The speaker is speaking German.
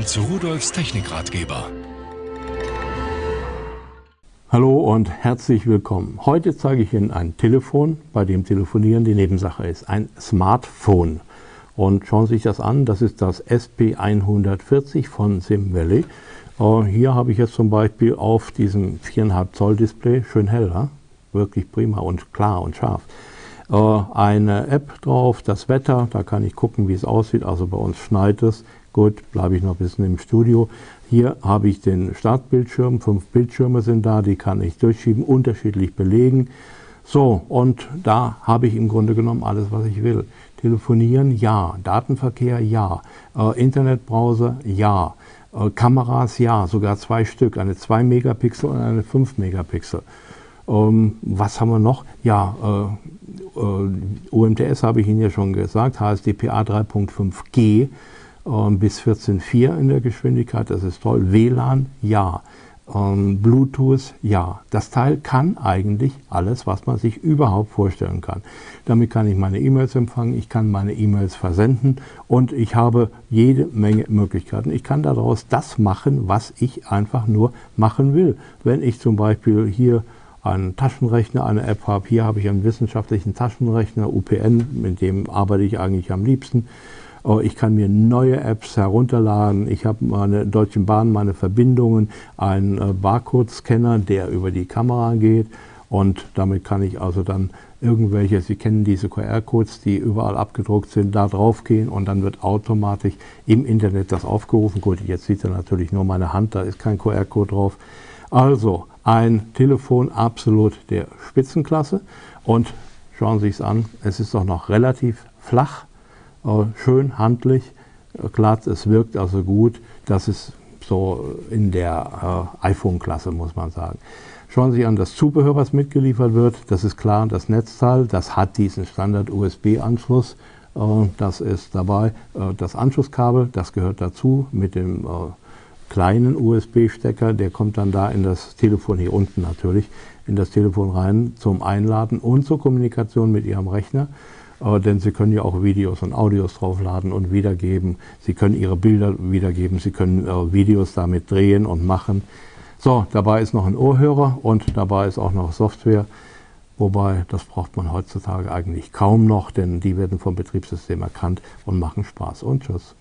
Willkommen zu Rudolfs Technikratgeber. Hallo und herzlich willkommen. Heute zeige ich Ihnen ein Telefon, bei dem Telefonieren die Nebensache ist. Ein Smartphone. Und schauen Sie sich das an, das ist das SP140 von SimValley. Uh, hier habe ich jetzt zum Beispiel auf diesem 4,5 Zoll Display, schön hell, wirklich prima und klar und scharf, uh, eine App drauf, das Wetter, da kann ich gucken, wie es aussieht. Also bei uns schneit es, Gut, bleibe ich noch ein bisschen im Studio. Hier habe ich den Startbildschirm, fünf Bildschirme sind da, die kann ich durchschieben, unterschiedlich belegen. So, und da habe ich im Grunde genommen alles, was ich will. Telefonieren, ja. Datenverkehr, ja. Äh, Internetbrowser, ja. Äh, Kameras, ja. Sogar zwei Stück, eine 2 Megapixel und eine 5 Megapixel. Ähm, was haben wir noch? Ja, äh, äh UMTS habe ich Ihnen ja schon gesagt, HSDPA 3.5G ähm, bis 14.4 in der Geschwindigkeit, das ist toll. WLAN, ja. Ähm, Bluetooth, ja. Das Teil kann eigentlich alles, was man sich überhaupt vorstellen kann. Damit kann ich meine E-Mails empfangen, ich kann meine E-Mails versenden und ich habe jede Menge Möglichkeiten. Ich kann daraus das machen, was ich einfach nur machen will. Wenn ich zum Beispiel hier einen Taschenrechner, eine App habe, hier habe ich einen wissenschaftlichen Taschenrechner, UPN, mit dem arbeite ich eigentlich am liebsten. Oh, ich kann mir neue Apps herunterladen. Ich habe meine Deutschen Bahn, meine Verbindungen, einen äh, Barcode-Scanner, der über die Kamera geht. Und damit kann ich also dann irgendwelche, Sie kennen diese QR-Codes, die überall abgedruckt sind, da drauf gehen und dann wird automatisch im Internet das aufgerufen. Gut, jetzt sieht er natürlich nur meine Hand, da ist kein QR-Code drauf. Also ein Telefon absolut der Spitzenklasse und schauen Sie es an, es ist doch noch relativ flach schön handlich, äh, glatt, es wirkt also gut. Das ist so in der äh, iPhone-Klasse, muss man sagen. Schauen Sie sich an das Zubehör, was mitgeliefert wird. Das ist klar, das Netzteil, das hat diesen Standard-USB-Anschluss. Äh, das ist dabei. Äh, das Anschlusskabel, das gehört dazu mit dem äh, kleinen USB-Stecker. Der kommt dann da in das Telefon hier unten natürlich, in das Telefon rein zum Einladen und zur Kommunikation mit Ihrem Rechner. Äh, denn Sie können ja auch Videos und Audios draufladen und wiedergeben. Sie können Ihre Bilder wiedergeben, Sie können äh, Videos damit drehen und machen. So, dabei ist noch ein Ohrhörer und dabei ist auch noch Software. Wobei, das braucht man heutzutage eigentlich kaum noch, denn die werden vom Betriebssystem erkannt und machen Spaß. Und tschüss.